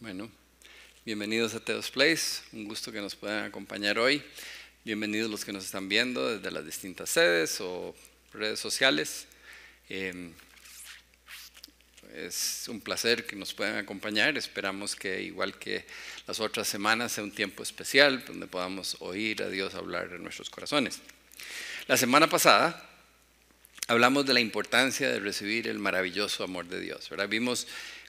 Bueno, bienvenidos a Teos Place, un gusto que nos puedan acompañar hoy. Bienvenidos los que nos están viendo desde las distintas sedes o redes sociales. Eh, es un placer que nos puedan acompañar. Esperamos que, igual que las otras semanas, sea un tiempo especial donde podamos oír a Dios hablar en nuestros corazones. La semana pasada hablamos de la importancia de recibir el maravilloso amor de Dios. ¿verdad? Vimos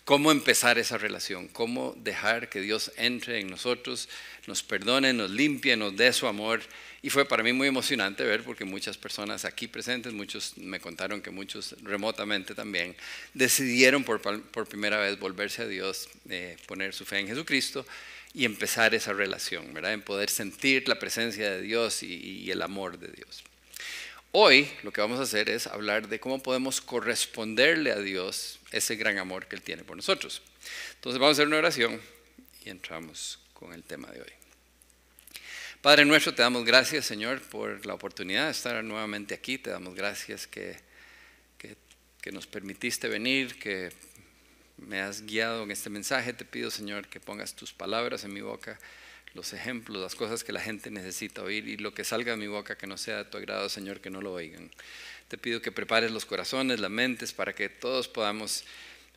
cómo empezar esa relación, cómo dejar que Dios entre en nosotros, nos perdone, nos limpie, nos dé su amor. Y fue para mí muy emocionante ver porque muchas personas aquí presentes, muchos me contaron que muchos remotamente también, decidieron por, por primera vez volverse a Dios, eh, poner su fe en Jesucristo y empezar esa relación, ¿verdad? En poder sentir la presencia de Dios y, y el amor de Dios. Hoy lo que vamos a hacer es hablar de cómo podemos corresponderle a Dios ese gran amor que Él tiene por nosotros. Entonces vamos a hacer una oración y entramos con el tema de hoy. Padre nuestro, te damos gracias, Señor, por la oportunidad de estar nuevamente aquí. Te damos gracias que, que, que nos permitiste venir, que me has guiado en este mensaje. Te pido, Señor, que pongas tus palabras en mi boca los ejemplos, las cosas que la gente necesita oír y lo que salga de mi boca que no sea de tu agrado, Señor, que no lo oigan. Te pido que prepares los corazones, las mentes, para que todos podamos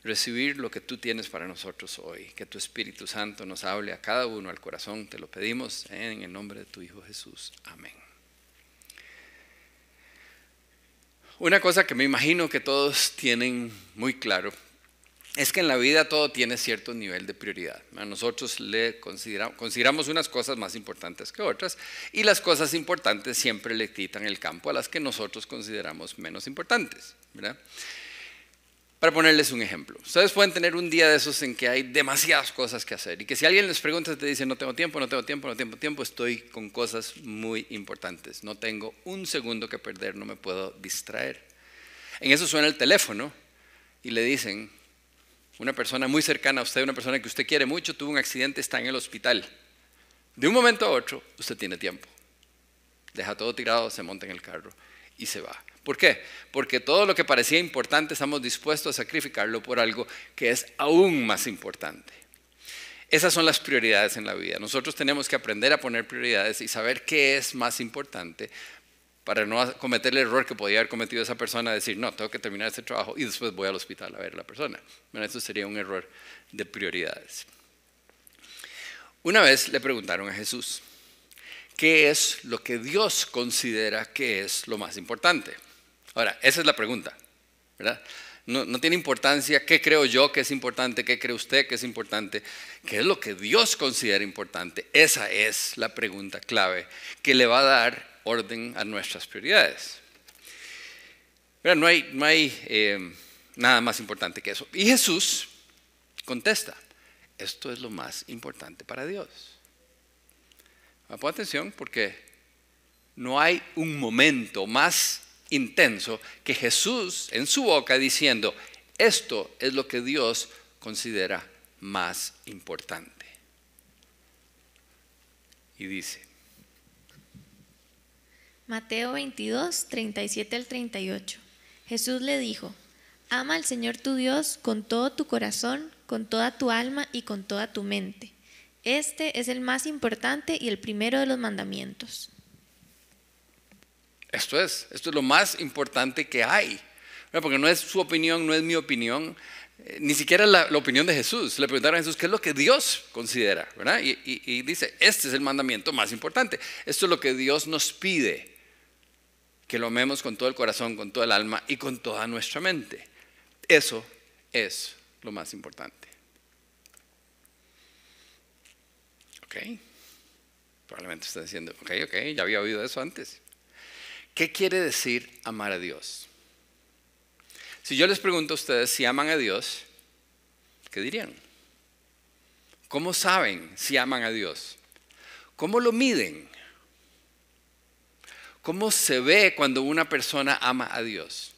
recibir lo que tú tienes para nosotros hoy. Que tu Espíritu Santo nos hable a cada uno al corazón. Te lo pedimos en el nombre de tu Hijo Jesús. Amén. Una cosa que me imagino que todos tienen muy claro es que en la vida todo tiene cierto nivel de prioridad. A nosotros le consideramos, consideramos unas cosas más importantes que otras y las cosas importantes siempre le quitan el campo a las que nosotros consideramos menos importantes. Para ponerles un ejemplo, ustedes pueden tener un día de esos en que hay demasiadas cosas que hacer y que si alguien les pregunta, te dice, no tengo tiempo, no tengo tiempo, no tengo tiempo, estoy con cosas muy importantes, no tengo un segundo que perder, no me puedo distraer. En eso suena el teléfono y le dicen, una persona muy cercana a usted, una persona que usted quiere mucho, tuvo un accidente, está en el hospital. De un momento a otro, usted tiene tiempo. Deja todo tirado, se monta en el carro y se va. ¿Por qué? Porque todo lo que parecía importante estamos dispuestos a sacrificarlo por algo que es aún más importante. Esas son las prioridades en la vida. Nosotros tenemos que aprender a poner prioridades y saber qué es más importante para no cometer el error que podía haber cometido esa persona, decir, no, tengo que terminar este trabajo y después voy al hospital a ver a la persona. Bueno, eso sería un error de prioridades. Una vez le preguntaron a Jesús, ¿qué es lo que Dios considera que es lo más importante? Ahora, esa es la pregunta, ¿verdad? No, no, tiene importancia qué creo yo que es importante, qué cree usted que es importante, qué es lo que Dios considera importante. Esa es la pregunta clave que le va a dar orden a nuestras prioridades. Pero no hay, no hay eh, nada más importante que eso. Y Jesús contesta, esto es lo más importante para Dios. Pon atención porque no hay un momento más intenso que Jesús en su boca diciendo, esto es lo que Dios considera más importante. Y dice, Mateo 22, 37 al 38. Jesús le dijo, Ama al Señor tu Dios con todo tu corazón, con toda tu alma y con toda tu mente. Este es el más importante y el primero de los mandamientos. Esto es, esto es lo más importante que hay. Porque no es su opinión, no es mi opinión, eh, ni siquiera la, opinión de Jesús. Le preguntaron a Jesús qué es lo que Dios considera, ¿verdad? Y dice, este es el mandamiento más importante. Esto es lo que Dios nos pide que lo amemos con todo el corazón, con todo el alma y con toda nuestra mente. Eso es lo más importante. ¿Ok? Probablemente está diciendo, ok, ok, ya había oído eso antes. ¿Qué quiere decir amar a Dios? Si yo les pregunto a ustedes si aman a Dios, ¿qué dirían? ¿Cómo saben si aman a Dios? ¿Cómo lo miden? ¿Cómo se ve cuando una persona ama a Dios?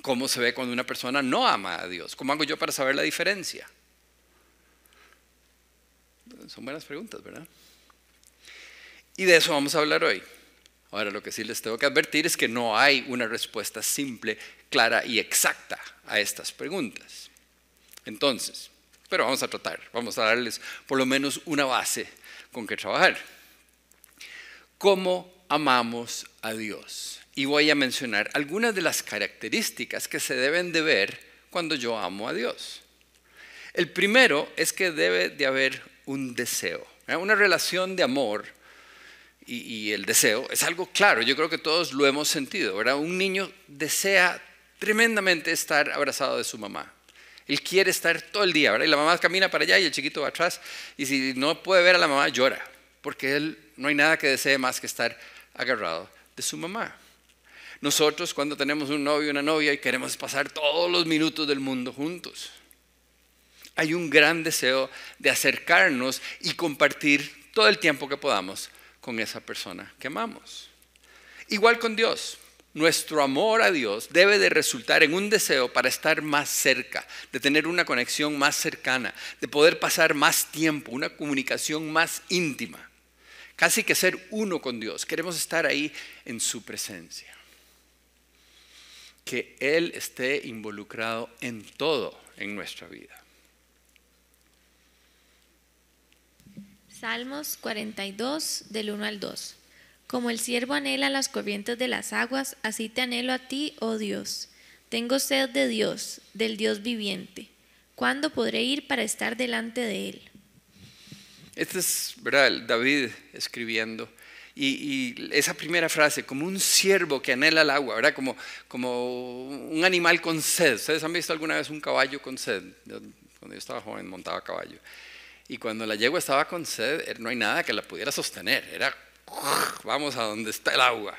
¿Cómo se ve cuando una persona no ama a Dios? ¿Cómo hago yo para saber la diferencia? Son buenas preguntas, ¿verdad? Y de eso vamos a hablar hoy. Ahora lo que sí les tengo que advertir es que no hay una respuesta simple, clara y exacta a estas preguntas. Entonces, pero vamos a tratar, vamos a darles por lo menos una base con que trabajar. ¿Cómo amamos a Dios? Y voy a mencionar algunas de las características que se deben de ver cuando yo amo a Dios. El primero es que debe de haber un deseo, ¿eh? una relación de amor y, el deseo es algo claro, yo creo que todos lo hemos sentido, ¿verdad? Un niño desea tremendamente estar abrazado de su mamá. Él quiere estar todo el día, ¿verdad? Y la mamá camina para allá y el chiquito va atrás. Y si no puede ver a la mamá, llora. Porque él no hay nada que desee más que estar agarrado de su mamá. Nosotros cuando tenemos un novio o una novia y queremos pasar todos los minutos del mundo juntos. Hay un gran deseo de acercarnos y compartir todo el tiempo que podamos con esa persona que amamos. Igual con Dios. Nuestro amor a Dios debe de resultar en un deseo para estar más cerca, de tener una conexión más cercana, de poder pasar más tiempo, una comunicación más íntima. Casi que ser uno con Dios. Queremos estar ahí en su presencia. Que Él esté involucrado en todo en nuestra vida. Salmos 42 del 1 al 2. Como el siervo anhela las corrientes de las aguas, así te anhelo a ti, oh Dios. Tengo sed de Dios, del Dios viviente. ¿Cuándo podré ir para estar delante de Él? Este es, ¿verdad? David escribiendo. Y, esa primera frase, como un siervo que anhela el agua, ¿verdad? Como, como un animal con sed. ¿Ustedes han visto alguna vez un caballo con sed? Cuando yo estaba joven montaba caballo. Y cuando la yegua estaba con sed, er, no hay nada que la pudiera sostener. Era, vamos a donde está el agua.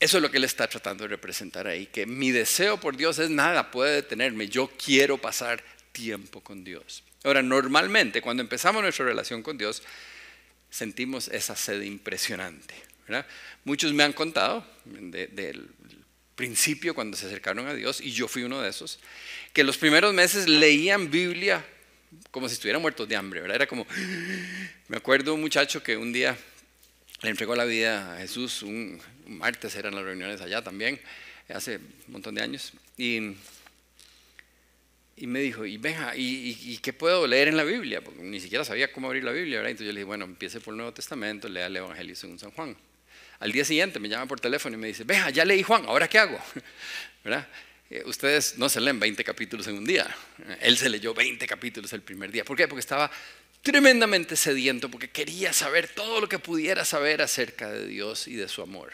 Eso es lo que él está tratando de representar ahí, que mi deseo por Dios es nada, puede detenerme. Yo quiero pasar tiempo con Dios. Ahora, normalmente cuando empezamos nuestra relación con Dios, sentimos esa sed impresionante. ¿verdad? Muchos me han contado del principio cuando se acercaron a Dios, y yo fui uno de esos, que los primeros meses leían Biblia como si estuvieran muertos de hambre, ¿verdad? Era como, me acuerdo un muchacho que un día le entregó la vida a Jesús, un, martes eran las reuniones allá también, hace un montón de años, y, y me dijo, y venga, ¿y, qué puedo leer en la Biblia? Porque ni siquiera sabía cómo abrir la Biblia, ¿verdad? Entonces yo le dije, bueno, empiece por el Nuevo Testamento, lea el Evangelio según San Juan. Al día siguiente me llama por teléfono y me dice, venga, ya leí Juan, ¿ahora qué hago? ¿verdad? Eh, ustedes no se leen 20 capítulos en un día. Él se leyó 20 capítulos el primer día. ¿Por qué? Porque estaba tremendamente sediento, porque quería saber todo lo que pudiera saber acerca de Dios y de su amor.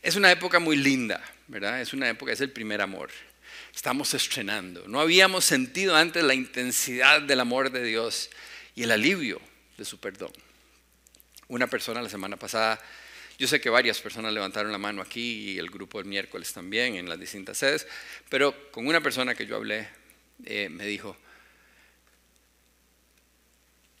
Es una época muy linda, ¿verdad? Es una época, es el primer amor. Estamos estrenando. No habíamos sentido antes la intensidad del amor de Dios y el alivio de su perdón. Una persona la semana pasada yo sé que varias personas levantaron la mano aquí y el grupo del miércoles también en las distintas sedes, pero con una persona que yo hablé eh, me dijo,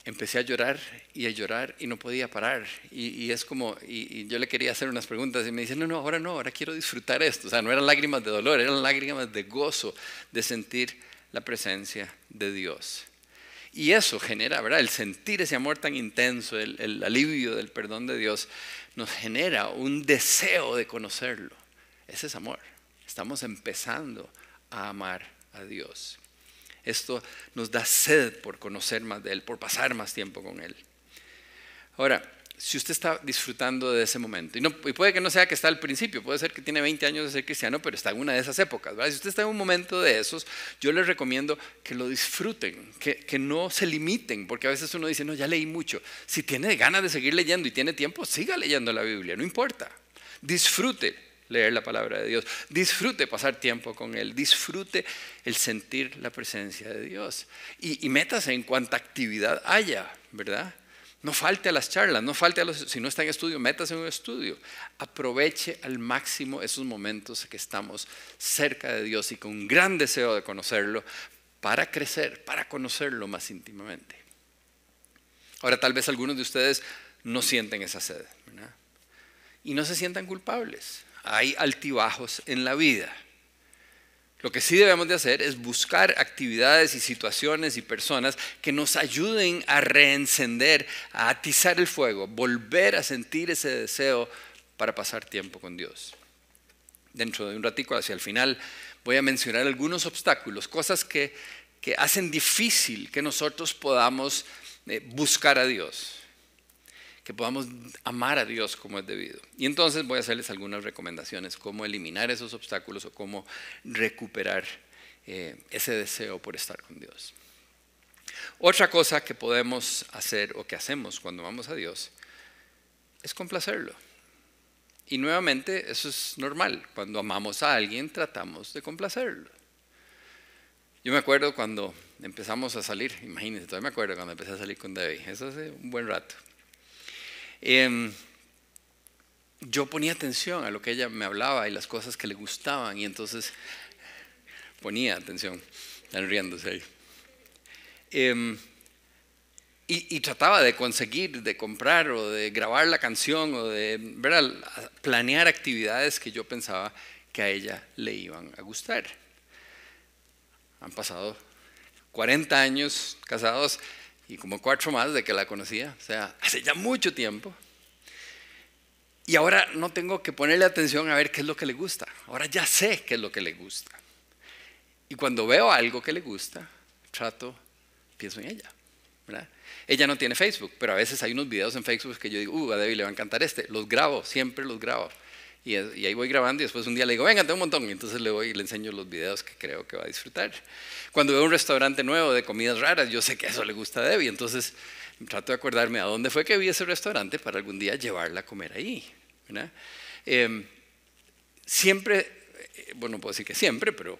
empecé a llorar y a llorar y no podía parar. Y, es como, y, yo le quería hacer unas preguntas y me dice, no, no, ahora no, ahora quiero disfrutar esto. O sea, no eran lágrimas de dolor, eran lágrimas de gozo, de sentir la presencia de Dios. Y eso genera, ¿verdad? El sentir ese amor tan intenso, el, el alivio del perdón de Dios, nos genera un deseo de conocerlo. Ese es amor. Estamos empezando a amar a Dios. Esto nos da sed por conocer más de Él, por pasar más tiempo con Él. Ahora, si usted está disfrutando de ese momento, y, puede que no sea que está al principio, puede ser que tiene 20 años de ser cristiano, pero está en una de esas épocas. Si usted está en un momento de esos, yo les recomiendo que lo disfruten, que, que, no se limiten, porque a veces uno dice, no, ya leí mucho. Si tiene ganas de seguir leyendo y tiene tiempo, siga leyendo la Biblia, no importa. Disfrute leer la palabra de Dios, disfrute pasar tiempo con Él, disfrute el sentir la presencia de Dios y, y métase en cuanta actividad haya, ¿verdad? No falte a las charlas, no falte a los, si no está en estudio, métase en un estudio. Aproveche al máximo esos momentos que estamos cerca de Dios y con un gran deseo de conocerlo para crecer, para conocerlo más íntimamente. Ahora tal vez algunos de ustedes no sienten esa sed y no se sientan culpables. Hay altibajos en la vida. Lo que sí debemos de hacer es buscar actividades y situaciones y personas que nos ayuden a reencender, a atizar el fuego, volver a sentir ese deseo para pasar tiempo con Dios. Dentro de un ratico, hacia el final, voy a mencionar algunos obstáculos, cosas que, que hacen difícil que nosotros podamos eh, buscar a Dios, que podamos amar a Dios como es debido. Y entonces voy a hacerles algunas recomendaciones, cómo eliminar esos obstáculos o cómo recuperar eh, ese deseo por estar con Dios. Otra cosa que podemos hacer o que hacemos cuando vamos a Dios es complacerlo. Y nuevamente eso es normal. Cuando amamos a alguien tratamos de complacerlo. Yo me acuerdo cuando empezamos a salir, imagínense, todavía me acuerdo cuando empecé a salir con Debbie, eso hace un buen rato. Em, yo ponía atención a lo que ella me hablaba y las cosas que le gustaban y entonces ponía atención, están riéndose ahí. Em, y, trataba de conseguir, de comprar o de grabar la canción o de planear actividades que yo pensaba que a ella le iban a gustar. Han pasado 40 años casados y como cuatro más de que la conocía, o sea, hace ya mucho tiempo. Y ahora no tengo que ponerle atención a ver qué es lo que le gusta, ahora ya sé qué es lo que le gusta. Y cuando veo algo que le gusta, trato, pienso en ella. Ella no tiene Facebook, pero a veces hay unos videos en Facebook que yo digo, uh, a Debbie le va a encantar este. Los grabo, siempre los grabo. Y, ahí voy grabando y después un día le digo, venga, tengo un montón. Y entonces le voy y le enseño los videos que creo que va a disfrutar. Cuando veo un restaurante nuevo de comidas raras, yo sé que eso le gusta a Debbie. Entonces trato de acordarme a dónde fue que vi ese restaurante para algún día llevarla a comer ahí. Em, siempre, eh, bueno, puedo decir que siempre, pero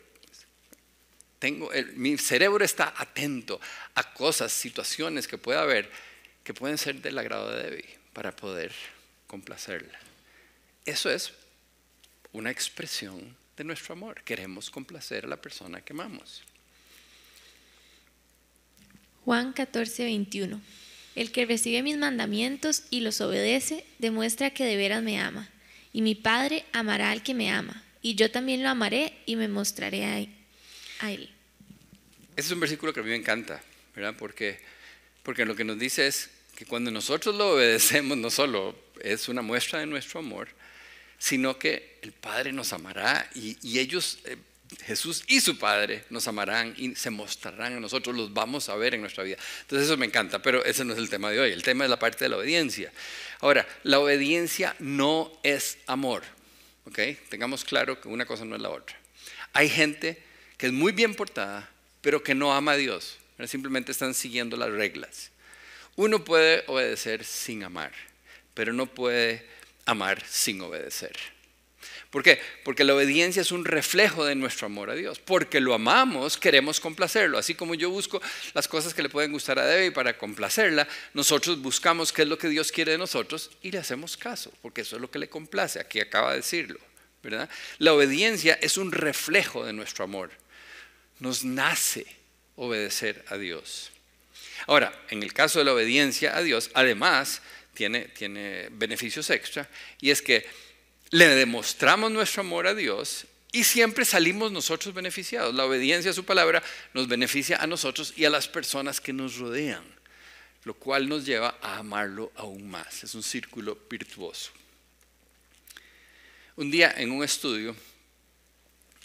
mi cerebro está atento a cosas, situaciones que pueda haber que pueden ser del agrado de Debbie para poder complacerla. Eso es una expresión de nuestro amor. Queremos complacer a la persona que amamos. Juan 14, 21. El que recibe mis mandamientos y los obedece demuestra que de veras me ama. Y mi Padre amará al que me ama. Y yo también lo amaré y me mostraré a él. Ese es un versículo que a mí me encanta, ¿verdad? Porque, porque lo que nos dice es que cuando nosotros lo obedecemos, no solo es una muestra de nuestro amor, sino que el Padre nos amará y, ellos, eh, Jesús y su Padre, nos amarán y se mostrarán a nosotros, los vamos a ver en nuestra vida. Entonces eso me encanta, pero ese no es el tema de hoy, el tema es la parte de la obediencia. Ahora, la obediencia no es amor, ¿ok? Tengamos claro que una cosa no es la otra. Hay gente que es muy bien portada, pero que no ama a Dios. Simplemente están siguiendo las reglas. Uno puede obedecer sin amar, pero no puede amar sin obedecer. ¿Por qué? Porque la obediencia es un reflejo de nuestro amor a Dios. Porque lo amamos, queremos complacerlo. Así como yo busco las cosas que le pueden gustar a Debbie para complacerla, nosotros buscamos qué es lo que Dios quiere de nosotros y le hacemos caso, porque eso es lo que le complace. Aquí acaba de decirlo. ¿verdad? La obediencia es un reflejo de nuestro amor nos nace obedecer a Dios. Ahora, en el caso de la obediencia a Dios, además tiene, tiene beneficios extra, y es que le demostramos nuestro amor a Dios y siempre salimos nosotros beneficiados. La obediencia a su palabra nos beneficia a nosotros y a las personas que nos rodean, lo cual nos lleva a amarlo aún más. Es un círculo virtuoso. Un día en un estudio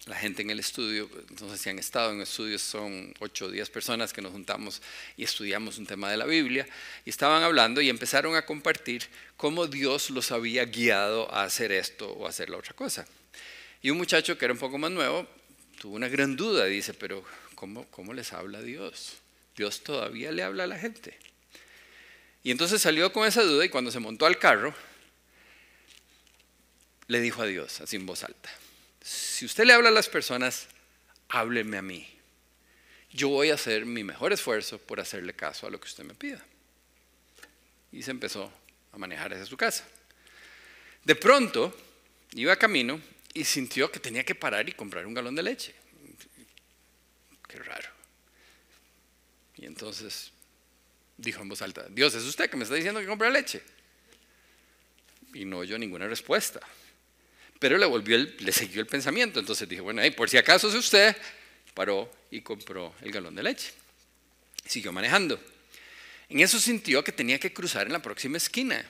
la gente en el estudio, no sé si han estado en estudios, son 8 o 10 personas que nos juntamos y estudiamos un tema de la Biblia, y estaban hablando y empezaron a compartir cómo Dios los había guiado a hacer esto o a hacer la otra cosa. Y un muchacho que era un poco más nuevo tuvo una gran duda, dice, pero ¿cómo, cómo les habla Dios? Dios todavía le habla a la gente. Y entonces salió con esa duda y cuando se montó al carro, le dijo a Dios, así en voz alta, si usted le habla a las personas, hábleme a mí. Yo voy a hacer mi mejor esfuerzo por hacerle caso a lo que usted me pida. Y se empezó a manejar hacia su casa. De pronto, iba camino y sintió que tenía que parar y comprar un galón de leche. Qué raro. Y entonces dijo en voz alta, Dios, ¿es usted que me está diciendo que compre leche? Y no oyó ninguna respuesta. Pero le, volvió le siguió el pensamiento. Entonces dije, bueno, por si acaso es usted, paró y compró el galón de leche. Siguió manejando. En eso sintió que tenía que cruzar en la próxima esquina.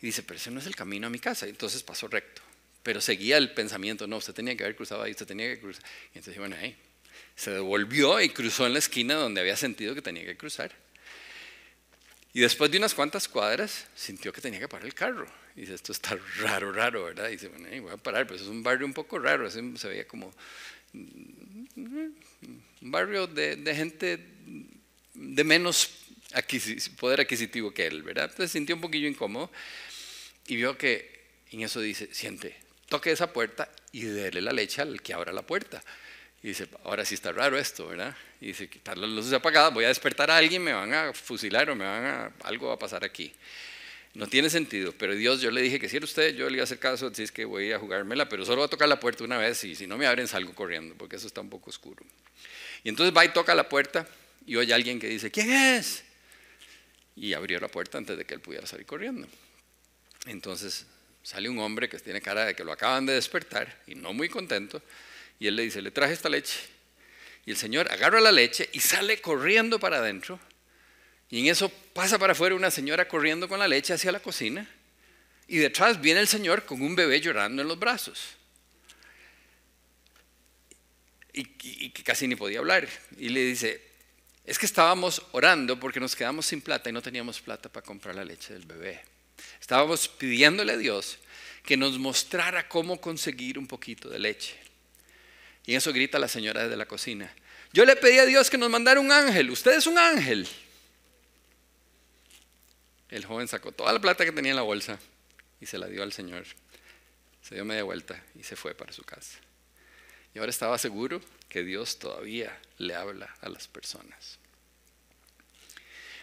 Y dice, pero ese no es el camino a mi casa. Entonces pasó recto. Pero seguía el pensamiento, no, usted tenía que haber cruzado ahí, usted tenía que cruzar. Y entonces, bueno, ahí. Se devolvió y cruzó en la esquina donde había sentido que tenía que cruzar. Y después de unas cuantas cuadras, sintió que tenía que parar el carro. Y dice, esto está raro, raro, ¿verdad? Y dice, bueno, voy a parar, pero es un barrio un poco raro, se veía como un barrio de, de gente de menos poder adquisitivo que él, ¿verdad? Entonces sintió un poquillo incómodo y vio que en eso dice, siente, toque esa puerta y déle la leche al que abra la puerta. Y dice, ahora sí está raro esto, ¿verdad? Y dice, quitar las luces apagadas, voy a despertar a alguien, me van a fusilar o me van a, algo va a pasar aquí. No tiene sentido, pero Dios, yo le dije que si era usted, yo le iba a hacer caso, así es que voy a jugármela, pero solo voy a tocar la puerta una vez y si no me abren salgo corriendo, porque eso está un poco oscuro. Y entonces va y toca la puerta y oye a alguien que dice, ¿quién es? Y abrió la puerta antes de que él pudiera salir corriendo. Entonces sale un hombre que tiene cara de que lo acaban de despertar y no muy contento, y él le dice, le traje esta leche. Y el señor agarra la leche y sale corriendo para adentro, y en eso pasa para afuera una señora corriendo con la leche hacia la cocina, y detrás viene el señor con un bebé llorando en los brazos. Y, que casi ni podía hablar. Y le dice, es que estábamos orando porque nos quedamos sin plata y no teníamos plata para comprar la leche del bebé. Estábamos pidiéndole a Dios que nos mostrara cómo conseguir un poquito de leche. Y en eso grita la señora desde la cocina. Yo le pedí a Dios que nos mandara un ángel. Usted es un ángel. El joven sacó toda la plata que tenía en la bolsa y se la dio al Señor. Se dio media vuelta y se fue para su casa. Y ahora estaba seguro que Dios todavía le habla a las personas.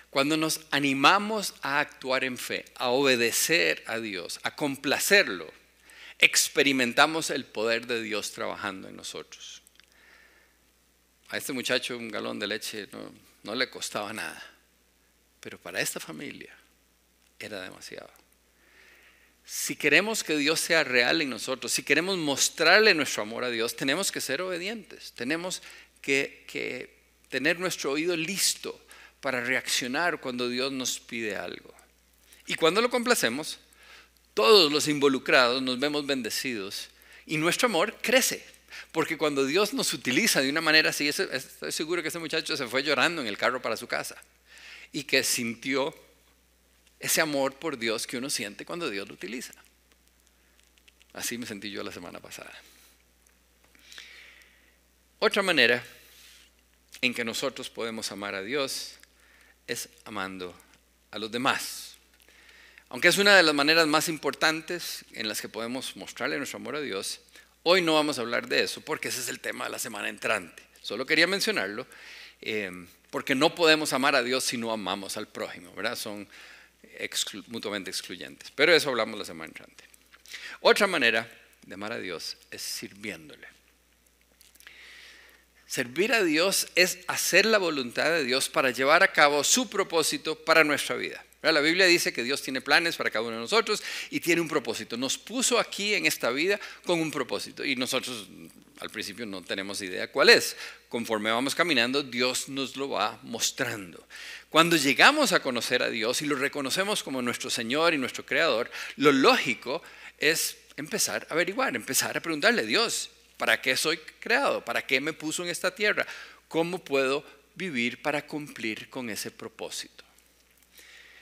Cuando nos animamos a actuar en fe, a obedecer a Dios, a complacerlo, experimentamos el poder de Dios trabajando en nosotros. A este muchacho un galón de leche no, le costaba nada, pero para esta familia era demasiado. Si queremos que Dios sea real en nosotros, si queremos mostrarle nuestro amor a Dios, tenemos que ser obedientes, tenemos que, que tener nuestro oído listo para reaccionar cuando Dios nos pide algo. Y cuando lo complacemos, todos los involucrados nos vemos bendecidos y nuestro amor crece. Porque cuando Dios nos utiliza de una manera así, estoy seguro que ese muchacho se fue llorando en el carro para su casa y que sintió ese amor por Dios que uno siente cuando Dios lo utiliza. Así me sentí yo la semana pasada. Otra manera en que nosotros podemos amar a Dios es amando a los demás. Aunque es una de las maneras más importantes en las que podemos mostrarle nuestro amor a Dios, hoy no vamos a hablar de eso porque ese es el tema de la semana entrante. Solo quería mencionarlo eh, porque no podemos amar a Dios si no amamos al prójimo, ¿verdad? Son mutuamente excluyentes. Pero eso hablamos la semana entrante. Otra manera de amar a Dios es sirviéndole. Servir a Dios es hacer la voluntad de Dios para llevar a cabo su propósito para nuestra vida. La Biblia dice que Dios tiene planes para cada uno de nosotros y tiene un propósito. Nos puso aquí en esta vida con un propósito y nosotros al principio no tenemos idea cuál es. Conforme vamos caminando, Dios nos lo va mostrando. Cuando llegamos a conocer a Dios y lo reconocemos como nuestro Señor y nuestro Creador, lo lógico es empezar a averiguar, empezar a preguntarle, a Dios, ¿Para qué soy creado? ¿Para qué me puso en esta tierra? ¿Cómo puedo vivir para cumplir con ese propósito?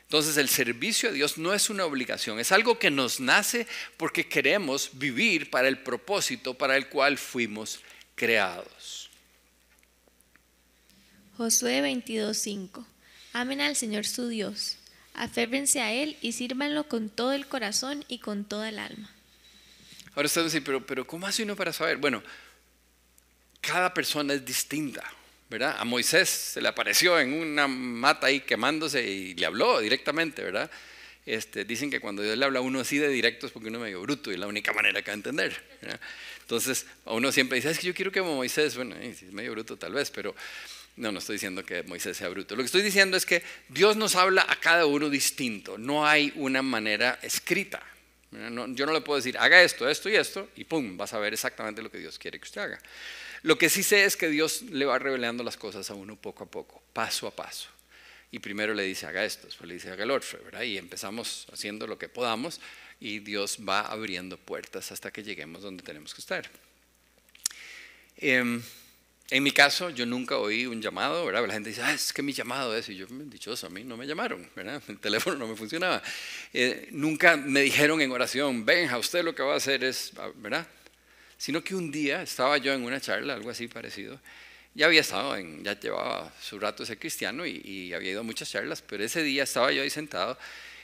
Entonces el servicio a Dios no es una obligación, es algo que nos nace porque queremos vivir para el propósito para el cual fuimos creados. Josué 22:5 Amen al Señor su Dios, aférrense a Él y sírvanlo con todo el corazón y con toda el alma. Ahora usted dice, pero, pero ¿cómo hace uno para saber? Bueno, cada persona es distinta, ¿verdad? A Moisés se le apareció en una mata ahí quemándose y le habló directamente, ¿verdad? Este, dicen que cuando Dios le habla a uno así de directo porque uno es medio bruto y es la única manera que va a entender. Entonces, uno siempre dice, es que yo quiero que Moisés, bueno, es medio bruto tal vez, pero no, no estoy diciendo que Moisés sea bruto. Lo que estoy diciendo es que Dios nos habla a cada uno distinto, no hay una manera escrita yo no le puedo decir, haga esto, esto y esto, y pum, vas a ver exactamente lo que Dios quiere que usted haga. Lo que sí sé es que Dios le va revelando las cosas a uno poco a poco, paso a paso. Y primero le dice, haga esto, después le dice, haga el otro, ¿verdad? Y empezamos haciendo lo que podamos y Dios va abriendo puertas hasta que lleguemos donde tenemos que estar. Em, En mi caso, yo nunca oí un llamado, ¿verdad? La gente dice, ah, es que mi llamado es, y yo, dichoso, a mí no me llamaron, ¿verdad? El teléfono no me funcionaba. Eh, nunca me dijeron en oración, venga, usted lo que va a hacer es, ¿verdad? Sino que un día estaba yo en una charla, algo así parecido, ya había estado, en, ya llevaba su rato ese cristiano y, había ido a muchas charlas, pero ese día estaba yo ahí sentado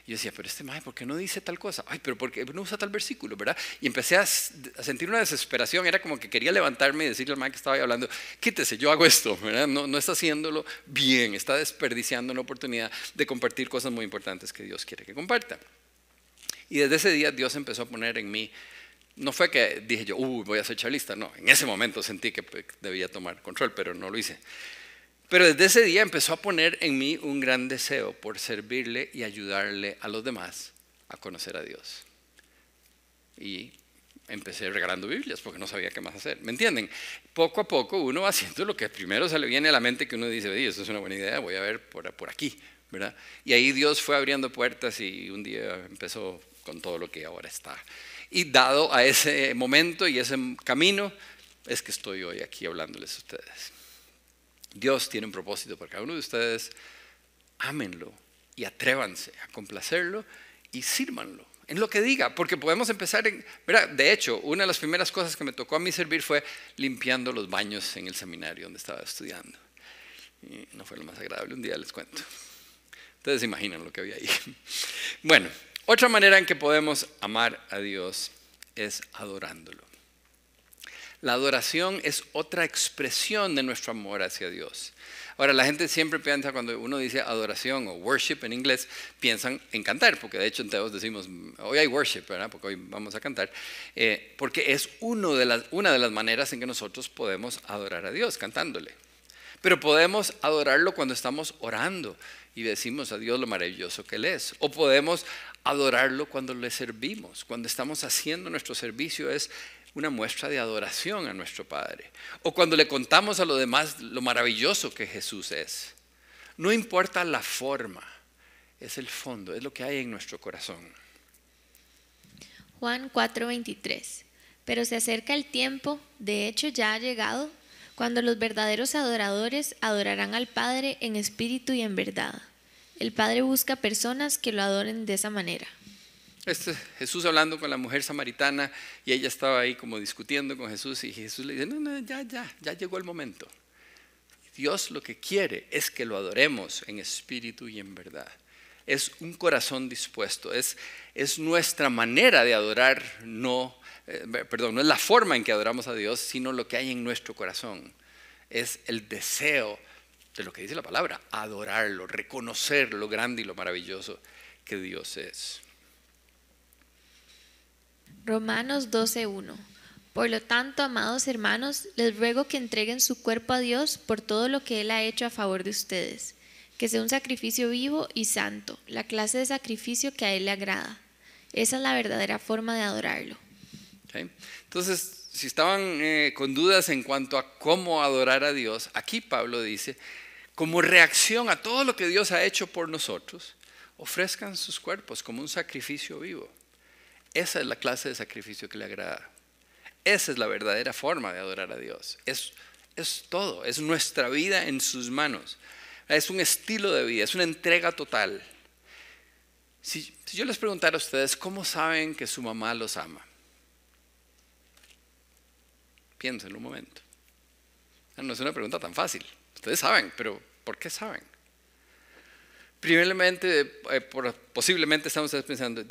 y yo decía, pero este maestro, ¿por qué no dice tal cosa? Ay, pero ¿por qué no usa tal versículo, verdad? Y empecé a, sentir una desesperación, era como que quería levantarme y decirle al maestro que estaba ahí hablando, quítese, yo hago esto, ¿verdad? No, no está haciéndolo bien, está desperdiciando una oportunidad de compartir cosas muy importantes que Dios quiere que comparta. Y desde ese día Dios empezó a poner en mí, no fue que dije yo, uy, voy a ser charlista, no, en ese momento sentí que pues, debía tomar control, pero no lo hice. Pero desde ese día empezó a poner en mí un gran deseo por servirle y ayudarle a los demás a conocer a Dios. Y empecé regalando Biblias porque no sabía qué más hacer. ¿Me entienden? Poco a poco uno va haciendo lo que primero se le viene a la mente que uno dice, oye, eso es una buena idea, voy a ver por, por aquí, ¿verdad? Y ahí Dios fue abriendo puertas y un día empezó con todo lo que ahora está. Y dado a ese momento y ese camino, es que estoy hoy aquí hablándoles a ustedes. Dios tiene un propósito para cada uno de ustedes. Ámenlo y atrévanse a complacerlo y sírvanlo en lo que diga, porque podemos empezar en... De hecho, una de las primeras cosas que me tocó a mí servir fue limpiando los baños en el seminario donde estaba estudiando. Y no fue lo más agradable, un día les cuento. Ustedes imaginan lo que había ahí. Bueno, otra manera en que podemos amar a Dios es adorándolo. La adoración es otra expresión de nuestro amor hacia Dios. Ahora, la gente siempre piensa, cuando uno dice adoración o worship en inglés, piensan en cantar, porque de hecho en Teos decimos, hoy hay worship, porque hoy vamos a cantar, eh, porque es uno de las, una de las maneras en que nosotros podemos adorar a Dios, cantándole. Pero podemos adorarlo cuando estamos orando y decimos a Dios lo maravilloso que Él es. O podemos adorarlo cuando le servimos, cuando estamos haciendo nuestro servicio es una muestra de adoración a nuestro Padre. O cuando le contamos a los demás lo maravilloso que Jesús es. No importa la forma, es el fondo, es lo que hay en nuestro corazón. Juan 4:23. Pero se acerca el tiempo, de hecho ya ha llegado, cuando los verdaderos adoradores adorarán al Padre en espíritu y en verdad. El Padre busca personas que lo adoren de esa manera. Este, Jesús hablando con la mujer samaritana y ella estaba ahí como discutiendo con Jesús y Jesús le dice, no, no, ya, ya, ya llegó el momento. Dios lo que quiere es que lo adoremos en espíritu y en verdad. Es un corazón dispuesto, es, es nuestra manera de adorar, no, eh, perdón, no es la forma en que adoramos a Dios, sino lo que hay en nuestro corazón. Es el deseo de lo que dice la palabra, adorarlo, reconocer lo grande y lo maravilloso que Dios es. Romanos 12.1. Por lo tanto, amados hermanos, les ruego que entreguen su cuerpo a Dios por todo lo que Él ha hecho a favor de ustedes, que sea un sacrificio vivo y santo, la clase de sacrificio que a Él le agrada. Esa es la verdadera forma de adorarlo. Entonces, si estaban eh, con dudas en cuanto a cómo adorar a Dios, aquí Pablo dice, como reacción a todo lo que Dios ha hecho por nosotros, ofrezcan sus cuerpos como un sacrificio vivo. Esa es la clase de sacrificio que le agrada. Esa es la verdadera forma de adorar a Dios. Es, es todo, es nuestra vida en sus manos. Es un estilo de vida, es una entrega total. Si, si yo les preguntara a ustedes, ¿cómo saben que su mamá los ama? Piensen un momento. No es una pregunta tan fácil. Ustedes saben, pero ¿por qué saben? Primeramente, eh, posiblemente estamos pensando,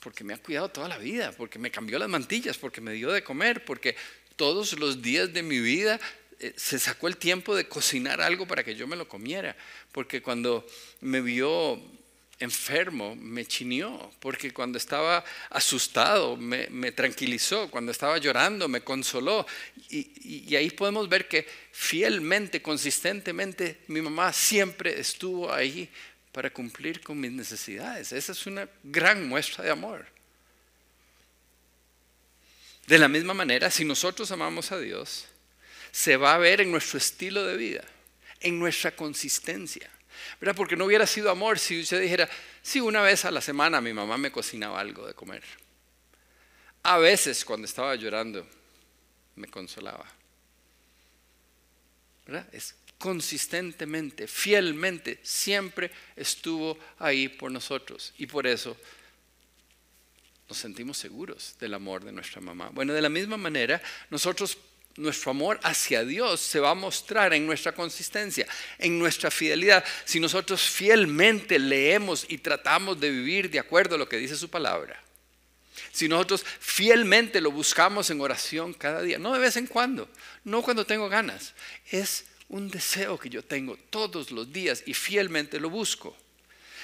porque me ha cuidado toda la vida, porque me cambió las mantillas, porque me dio de comer, porque todos los días de mi vida eh, se sacó el tiempo de cocinar algo para que yo me lo comiera, porque cuando me vio enfermo me chinió, porque cuando estaba asustado me, tranquilizó, cuando estaba llorando me consoló. Y, y, ahí podemos ver que fielmente, consistentemente, mi mamá siempre estuvo ahí para cumplir con mis necesidades. Esa es una gran muestra de amor. De la misma manera, si nosotros amamos a Dios, se va a ver en nuestro estilo de vida, en nuestra consistencia. ¿Verdad? Porque no hubiera sido amor si usted dijera, sí, una vez a la semana mi mamá me cocinaba algo de comer. A veces cuando estaba llorando me consolaba. ¿verdad? Es consistentemente, fielmente, siempre estuvo ahí por nosotros. Y por eso nos sentimos seguros del amor de nuestra mamá. Bueno, de la misma manera, nosotros, nuestro amor hacia Dios se va a mostrar en nuestra consistencia, en nuestra fidelidad. Si nosotros fielmente leemos y tratamos de vivir de acuerdo a lo que dice su palabra. Si nosotros fielmente lo buscamos en oración cada día, no de vez en cuando, no cuando tengo ganas, es un deseo que yo tengo todos los días y fielmente lo busco.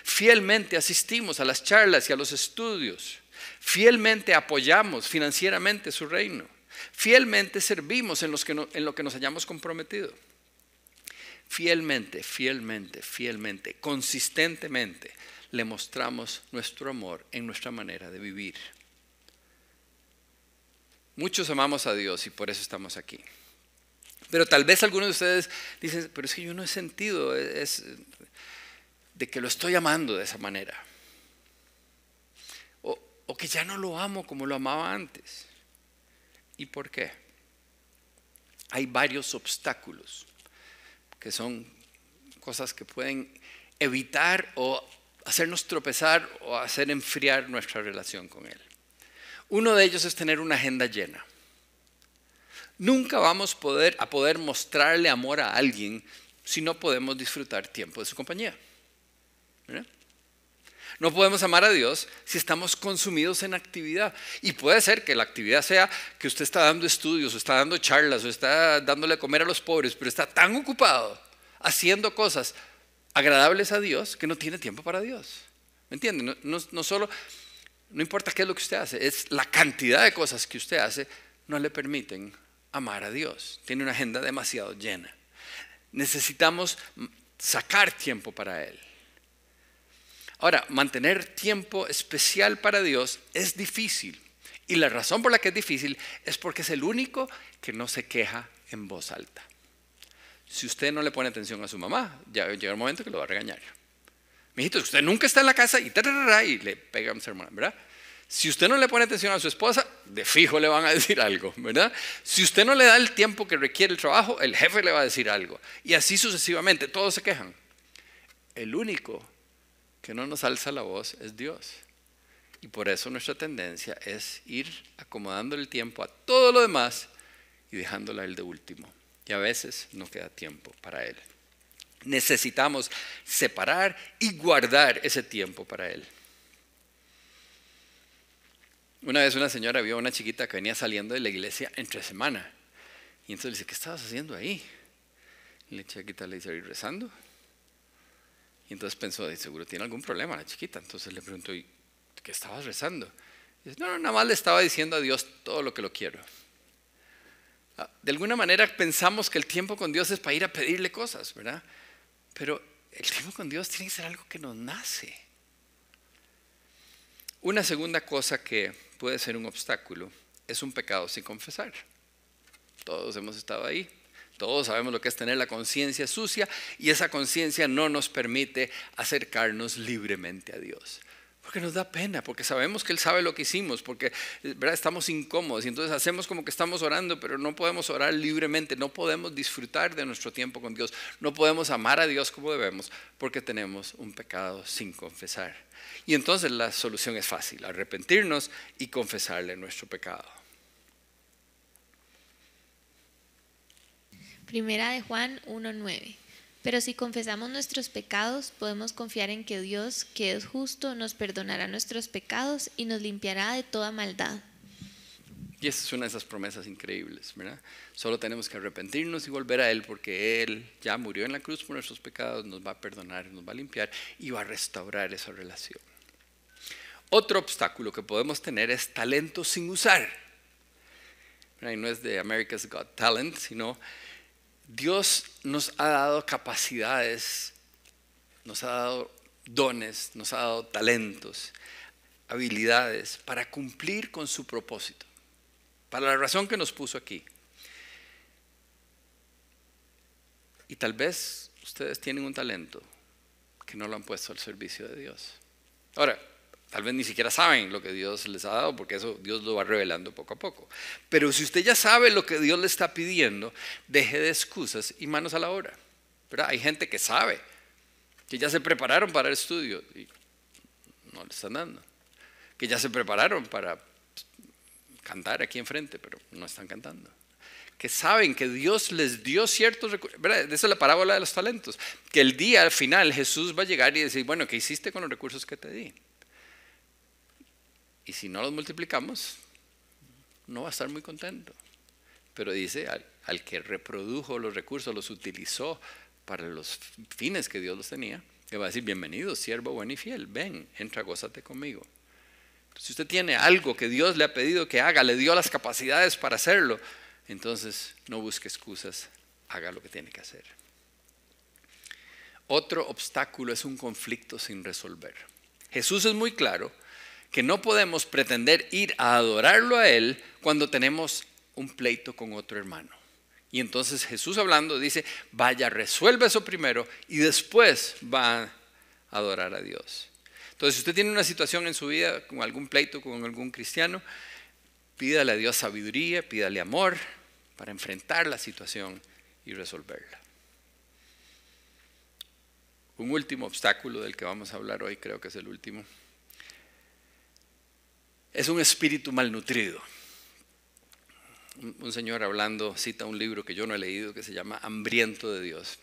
Fielmente asistimos a las charlas y a los estudios. Fielmente apoyamos financieramente su reino. Fielmente servimos en, en lo que nos hayamos comprometido. Fielmente, fielmente, fielmente, consistentemente le mostramos nuestro amor en nuestra manera de vivir. Muchos amamos a Dios y por eso estamos aquí. Pero tal vez algunos de ustedes dicen, pero es que yo no he sentido es, de que lo estoy amando de esa manera. O, o que ya no lo amo como lo amaba antes. ¿Y por qué? Hay varios obstáculos que son cosas que pueden evitar o hacernos tropezar o hacer enfriar nuestra relación con Él. Uno de ellos es tener una agenda llena. Nunca vamos a poder mostrarle amor a alguien si no podemos disfrutar tiempo de su compañía. No podemos amar a Dios si estamos consumidos en actividad. Y puede ser que la actividad sea que usted está dando estudios, o está dando charlas, o está dándole comer a los pobres, pero está tan ocupado haciendo cosas agradables a Dios que no tiene tiempo para Dios. ¿Me entiende? no solo, no importa qué es lo que usted hace, es la cantidad de cosas que usted hace no le permiten amar a Dios. Tiene una agenda demasiado llena. Necesitamos sacar tiempo para Él. Ahora, mantener tiempo especial para Dios es difícil. Y la razón por la que es difícil es porque es el único que no se queja en voz alta. Si usted no le pone atención a su mamá, ya llega el momento que lo va a regañar. Mijito, usted nunca está en la casa y, y le pega a un sermón, ¿verdad? Si usted no le pone atención a su esposa, de fijo le van a decir algo, ¿verdad? Si usted no le da el tiempo que requiere el trabajo, el jefe le va a decir algo. Y así sucesivamente, todos se quejan. El único que no nos alza la voz es Dios. Y por eso nuestra tendencia es ir acomodando el tiempo a todo lo demás y dejándola él de último. Y a veces no queda tiempo para Él. Necesitamos separar y guardar ese tiempo para Él. Una vez una señora vio a una chiquita que venía saliendo de la iglesia entre semana. Y entonces le dice, ¿qué estabas haciendo ahí? Y la chiquita le dice, rezando? Y entonces pensó, de seguro tiene algún problema la chiquita. Entonces le preguntó, ¿y qué estabas rezando? Y dice, no, no, nada más le estaba diciendo a Dios todo lo que lo quiero. Ah, de alguna manera pensamos que el tiempo con Dios es para ir a pedirle cosas, ¿verdad? Pero el tiempo con Dios tiene que ser algo que nos nace. Una segunda cosa que puede ser un obstáculo es un pecado sin confesar. Todos hemos estado ahí. Todos sabemos lo que es tener la conciencia sucia y esa conciencia no nos permite acercarnos libremente a Dios. Porque nos da pena, porque sabemos que Él sabe lo que hicimos, porque ¿verdad? estamos incómodos y entonces hacemos como que estamos orando, pero no podemos orar libremente, no podemos disfrutar de nuestro tiempo con Dios, no podemos amar a Dios como debemos, porque tenemos un pecado sin confesar. Y entonces la solución es fácil, arrepentirnos y confesarle nuestro pecado. Primera de Juan 1.9. Pero si confesamos nuestros pecados, podemos confiar en que Dios, que es justo, nos perdonará nuestros pecados y nos limpiará de toda maldad. Y esa es una de esas promesas increíbles, ¿verdad? Solo tenemos que arrepentirnos y volver a Él porque Él ya murió en la cruz por nuestros pecados, nos va a perdonar, nos va a limpiar y va a restaurar esa relación. Otro obstáculo que podemos tener es talento sin usar. Y no es de America's Got Talent, sino Dios nos ha dado capacidades, nos ha dado dones, nos ha dado talentos, habilidades para cumplir con su propósito, para la razón que nos puso aquí. Y tal vez ustedes tienen un talento que no lo han puesto al servicio de Dios. Ahora, Tal vez ni siquiera saben lo que Dios les ha dado, porque eso Dios lo va revelando poco a poco. Pero si usted ya sabe lo que Dios le está pidiendo, deje de excusas y manos a la obra. Hay gente que sabe, que ya se prepararon para el estudio y no le están dando. Que ya se prepararon para cantar aquí enfrente, pero no están cantando. Que saben que Dios les dio ciertos recursos. Esa es la parábola de los talentos. Que el día al final Jesús va a llegar y decir, bueno, ¿qué hiciste con los recursos que te di? Y si no los multiplicamos, no va a estar muy contento. Pero dice, al, que reprodujo los recursos, los utilizó para los fines que Dios los tenía, le va a decir, bienvenido, siervo bueno y fiel, ven, entra, gózate conmigo. Si usted tiene algo que Dios le ha pedido que haga, le dio las capacidades para hacerlo, entonces no busque excusas, haga lo que tiene que hacer. Otro obstáculo es un conflicto sin resolver. Jesús es muy claro que no podemos pretender ir a adorarlo a Él cuando tenemos un pleito con otro hermano. Y entonces Jesús hablando dice, vaya, resuelve eso primero y después va a adorar a Dios. Entonces, si usted tiene una situación en su vida con algún pleito con algún cristiano, pídale a Dios sabiduría, pídale amor para enfrentar la situación y resolverla. Un último obstáculo del que vamos a hablar hoy, creo que es el último, es un espíritu malnutrido. Un señor hablando cita un libro que yo no he leído que se llama Hambriento de Dios.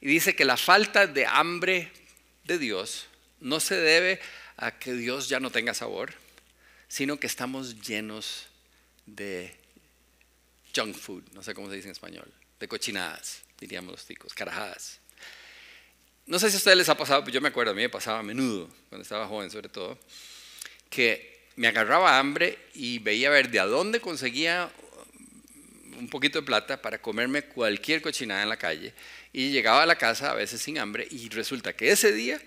Y dice que la falta de hambre de Dios no se debe a que Dios ya no tenga sabor, sino que estamos llenos de junk food, no sé cómo se dice en español, de cochinadas, diríamos los ticos, carajadas. No sé si a ustedes les ha pasado, pero yo me acuerdo, a mí me pasaba a menudo, cuando estaba joven sobre todo, que me agarraba hambre y veía ver de a dónde conseguía un poquito de plata para comerme cualquier cochinada en la calle y llegaba a la casa a veces sin hambre y resulta que ese día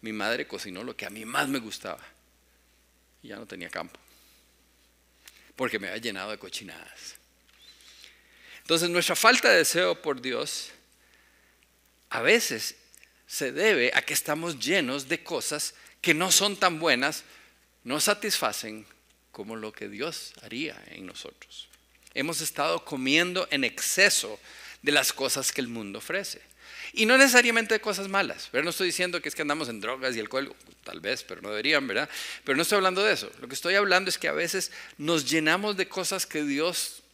mi madre cocinó lo que a mí más me gustaba y ya no tenía campo porque me había llenado de cochinadas. Entonces nuestra falta de deseo por Dios a veces se debe a que estamos llenos de cosas que no son tan buenas no satisfacen como lo que Dios haría en nosotros. Hemos estado comiendo en exceso de las cosas que el mundo ofrece. Y no necesariamente de cosas malas. Pero no estoy diciendo que es que andamos en drogas y alcohol, tal vez, pero no deberían, ¿verdad? Pero no estoy hablando de eso. Lo que estoy hablando es que a veces nos llenamos de cosas que Dios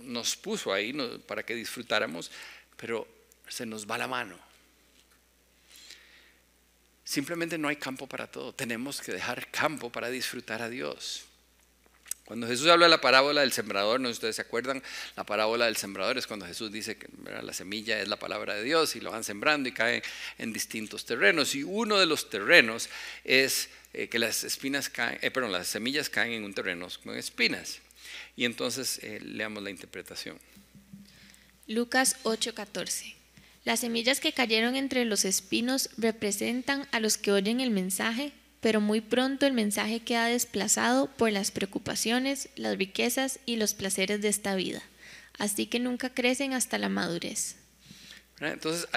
nos puso ahí para que disfrutáramos, pero se nos va la mano. Simplemente no hay campo para todo. Tenemos que dejar campo para disfrutar a Dios. Cuando Jesús habla de la parábola del sembrador, no sé si ustedes se acuerdan, la parábola del sembrador es cuando Jesús dice que la semilla es la palabra de Dios y lo van sembrando y caen en distintos terrenos. Y uno de los terrenos es eh, que las espinas caen, eh, las semillas caen en un terreno con espinas. Y entonces eh, leamos la interpretación. Lucas 8:14. Las semillas que cayeron entre los espinos representan a los que oyen el mensaje, pero muy pronto el mensaje queda desplazado por las preocupaciones, las riquezas y los placeres de esta vida. Así que nunca crecen hasta la madurez. Entonces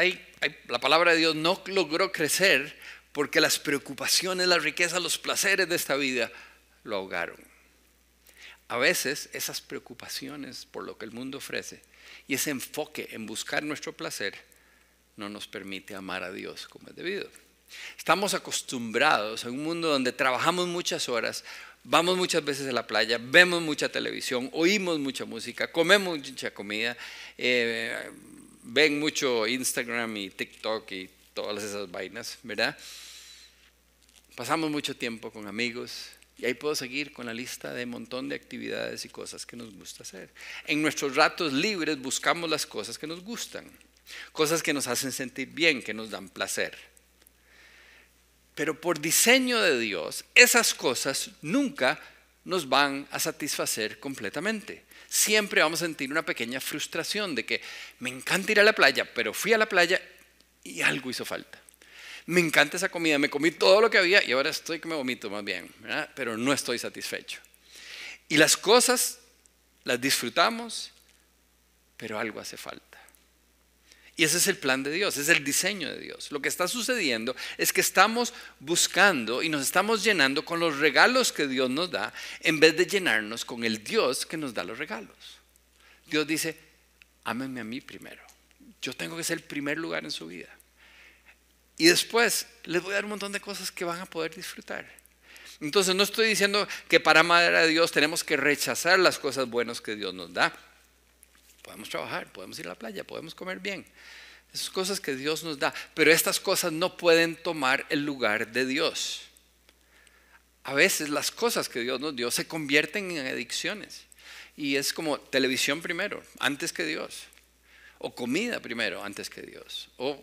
la palabra de Dios no logró crecer porque las preocupaciones, las riquezas, los placeres de esta vida lo ahogaron. A veces esas preocupaciones por lo que el mundo ofrece y ese enfoque en buscar nuestro placer no nos permite amar a Dios como es debido. Estamos acostumbrados a un mundo donde trabajamos muchas horas, vamos muchas veces a la playa, vemos mucha televisión, oímos mucha música, comemos mucha comida, eh, ven mucho Instagram y TikTok y todas esas vainas, ¿verdad? Pasamos mucho tiempo con amigos y ahí puedo seguir con la lista de un montón de actividades y cosas que nos gusta hacer. En nuestros ratos libres buscamos las cosas que nos gustan. Cosas que nos hacen sentir bien, que nos dan placer. Pero por diseño de Dios, esas cosas nunca nos van a satisfacer completamente. Siempre vamos a sentir una pequeña frustración de que me encanta ir a la playa, pero fui a la playa y algo hizo falta. Me encanta esa comida, me comí todo lo que había y ahora estoy que me vomito más bien, pero no estoy satisfecho. Y las cosas las disfrutamos, pero algo hace falta. Y ese es el plan de Dios, es el diseño de Dios. Lo que está sucediendo es que estamos buscando y nos estamos llenando con los regalos que Dios nos da en vez de llenarnos con el Dios que nos da los regalos. Dios dice, ámenme a mí primero. Yo tengo que ser el primer lugar en su vida. Y después les voy a dar un montón de cosas que van a poder disfrutar. Entonces no estoy diciendo que para amar a Dios tenemos que rechazar las cosas buenas que Dios nos da. Podemos trabajar, podemos ir a la playa, podemos comer bien. Esas cosas que Dios nos da. Pero estas cosas no pueden tomar el lugar de Dios. A veces las cosas que Dios nos dio se convierten en adicciones. Y es como televisión primero, antes que Dios. O comida primero, antes que Dios. O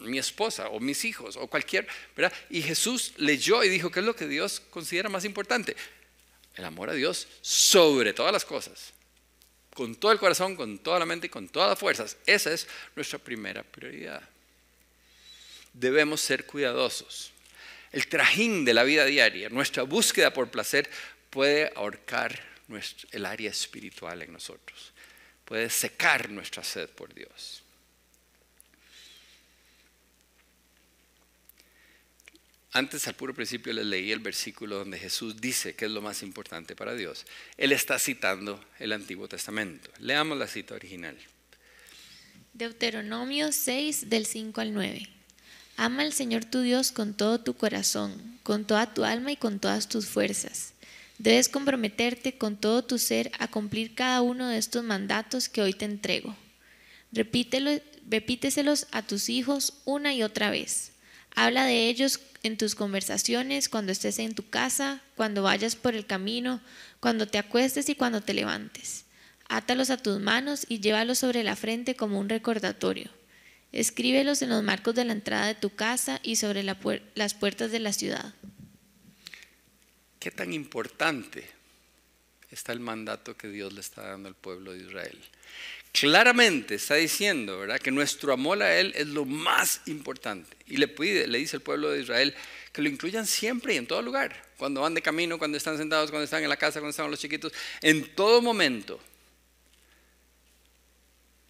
mi esposa o mis hijos o cualquier, ¿verdad? Y Jesús leyó y dijo, ¿qué es lo que Dios considera más importante? El amor a Dios sobre todas las cosas con todo el corazón, con toda la mente y con todas las fuerzas. Esa es nuestra primera prioridad. Debemos ser cuidadosos. El trajín de la vida diaria, nuestra búsqueda por placer, puede ahorcar el área espiritual en nosotros. Puede secar nuestra sed por Dios. Antes, al puro principio, les leí el versículo donde Jesús dice que es lo más importante para Dios. Él está citando el Antiguo Testamento. Leamos la cita original. Deuteronomio 6, del 5 al 9. Ama al Señor tu Dios con todo tu corazón, con toda tu alma y con todas tus fuerzas. Debes comprometerte con todo tu ser a cumplir cada uno de estos mandatos que hoy te entrego. Repítelo, repíteselos a tus hijos una y otra vez. Habla de ellos en tus conversaciones, cuando estés en tu casa, cuando vayas por el camino, cuando te acuestes y cuando te levantes. Átalos a tus manos y llévalos sobre la frente como un recordatorio. Escríbelos en los marcos de la entrada de tu casa y sobre las puertas de la ciudad. ¿Qué tan importante está el mandato que Dios le está dando al pueblo de Israel? Claramente está diciendo, ¿verdad? Que nuestro amor a Él es lo más importante. Y le pide, le dice al pueblo de Israel que lo incluyan siempre y en todo lugar. Cuando van de camino, cuando están sentados, cuando están en la casa, cuando están los chiquitos, en todo momento.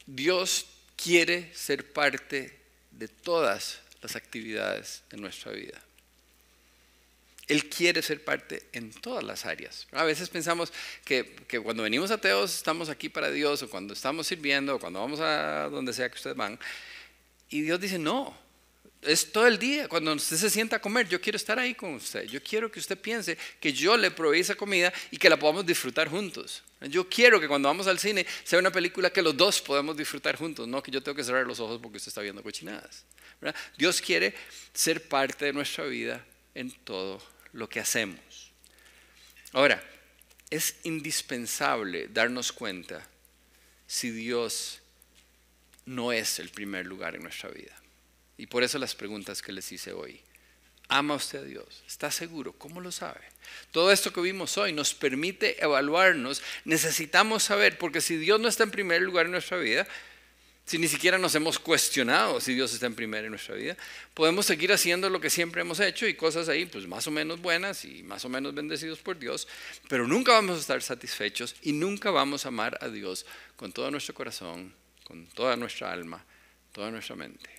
Dios quiere ser parte de todas las actividades de nuestra vida. Él quiere ser parte en todas las áreas. A veces pensamos que, cuando venimos ateos estamos aquí para Dios, o cuando estamos sirviendo, o cuando vamos a donde sea que ustedes van. Y Dios dice, no, es todo el día. Cuando usted se sienta a comer, yo quiero estar ahí con usted. Yo quiero que usted piense que yo le proveí esa comida y que la podamos disfrutar juntos. Yo quiero que cuando vamos al cine sea una película que los dos podemos disfrutar juntos, no que yo tengo que cerrar los ojos porque usted está viendo cochinadas. Dios quiere ser parte de nuestra vida en todo lo que hacemos. Ahora, es indispensable darnos cuenta si Dios no es el primer lugar en nuestra vida. Y por eso las preguntas que les hice hoy. ¿Ama usted a Dios? ¿Está seguro? ¿Cómo lo sabe? Todo esto que vimos hoy nos permite evaluarnos. Necesitamos saber, porque si Dios no está en primer lugar en nuestra vida, si ni siquiera nos hemos cuestionado si Dios está en primera en nuestra vida, podemos seguir haciendo lo que siempre hemos hecho y cosas ahí, pues más o menos buenas y más o menos bendecidos por Dios, pero nunca vamos a estar satisfechos y nunca vamos a amar a Dios con todo nuestro corazón, con toda nuestra alma, toda nuestra mente.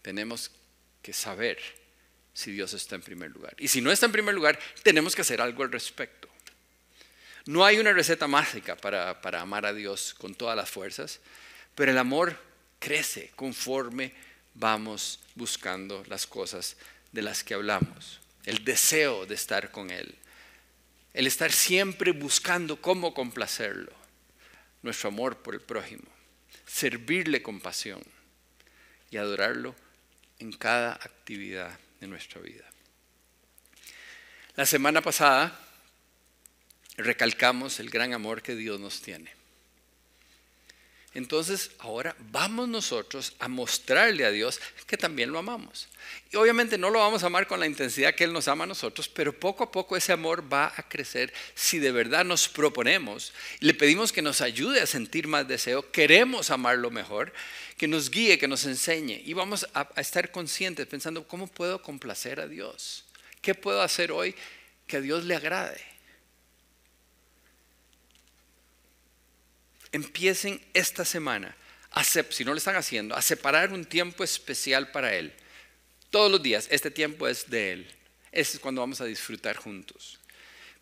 Tenemos que saber si Dios está en primer lugar. Y si no está en primer lugar, tenemos que hacer algo al respecto. No hay una receta mágica para, para amar a Dios con todas las fuerzas. Pero el amor crece conforme vamos buscando las cosas de las que hablamos. El deseo de estar con Él. El estar siempre buscando cómo complacerlo. Nuestro amor por el prójimo. Servirle con pasión. Y adorarlo en cada actividad de nuestra vida. La semana pasada recalcamos el gran amor que Dios nos tiene. Entonces ahora vamos nosotros a mostrarle a Dios que también lo amamos. Y obviamente no lo vamos a amar con la intensidad que Él nos ama a nosotros, pero poco a poco ese amor va a crecer si de verdad nos proponemos, le pedimos que nos ayude a sentir más deseo, queremos amarlo mejor, que nos guíe, que nos enseñe y vamos a, estar conscientes pensando, ¿cómo puedo complacer a Dios? ¿Qué puedo hacer hoy que a Dios le agrade? Empiecen esta semana si no lo están haciendo, a separar un tiempo especial para Él. Todos los días, este tiempo es de Él. Ese es cuando vamos a disfrutar juntos.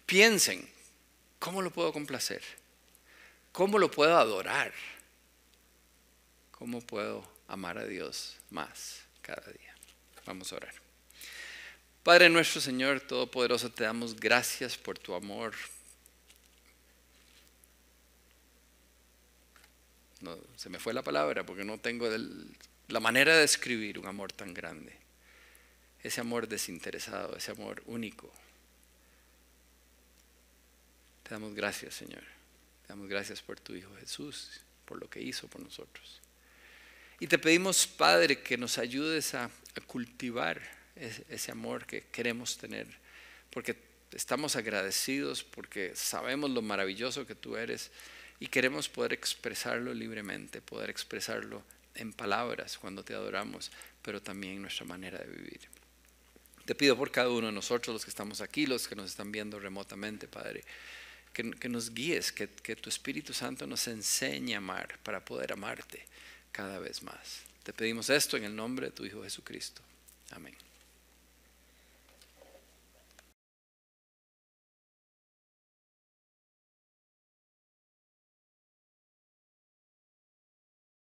Piensen, ¿cómo lo puedo complacer? ¿Cómo lo puedo adorar? ¿Cómo puedo amar a Dios más cada día? Vamos a orar. Padre nuestro Señor Todopoderoso, te damos gracias por tu amor. No, se me fue la palabra porque no tengo la manera de describir un amor tan grande. Ese amor desinteresado, ese amor único. Te damos gracias, Señor. Te damos gracias por tu Hijo Jesús, por lo que hizo por nosotros. Y te pedimos, Padre, que nos ayudes a, cultivar ese, amor que queremos tener, porque estamos agradecidos, porque sabemos lo maravilloso que tú eres y queremos poder expresarlo libremente, poder expresarlo en palabras cuando te adoramos, pero también en nuestra manera de vivir. Te pido por cada uno de nosotros, los que estamos aquí, los que nos están viendo remotamente, Padre, que, nos guíes, que, que tu Espíritu Santo nos enseñe a amar para poder amarte cada vez más. Te pedimos esto en el nombre de tu Hijo Jesucristo. Amén.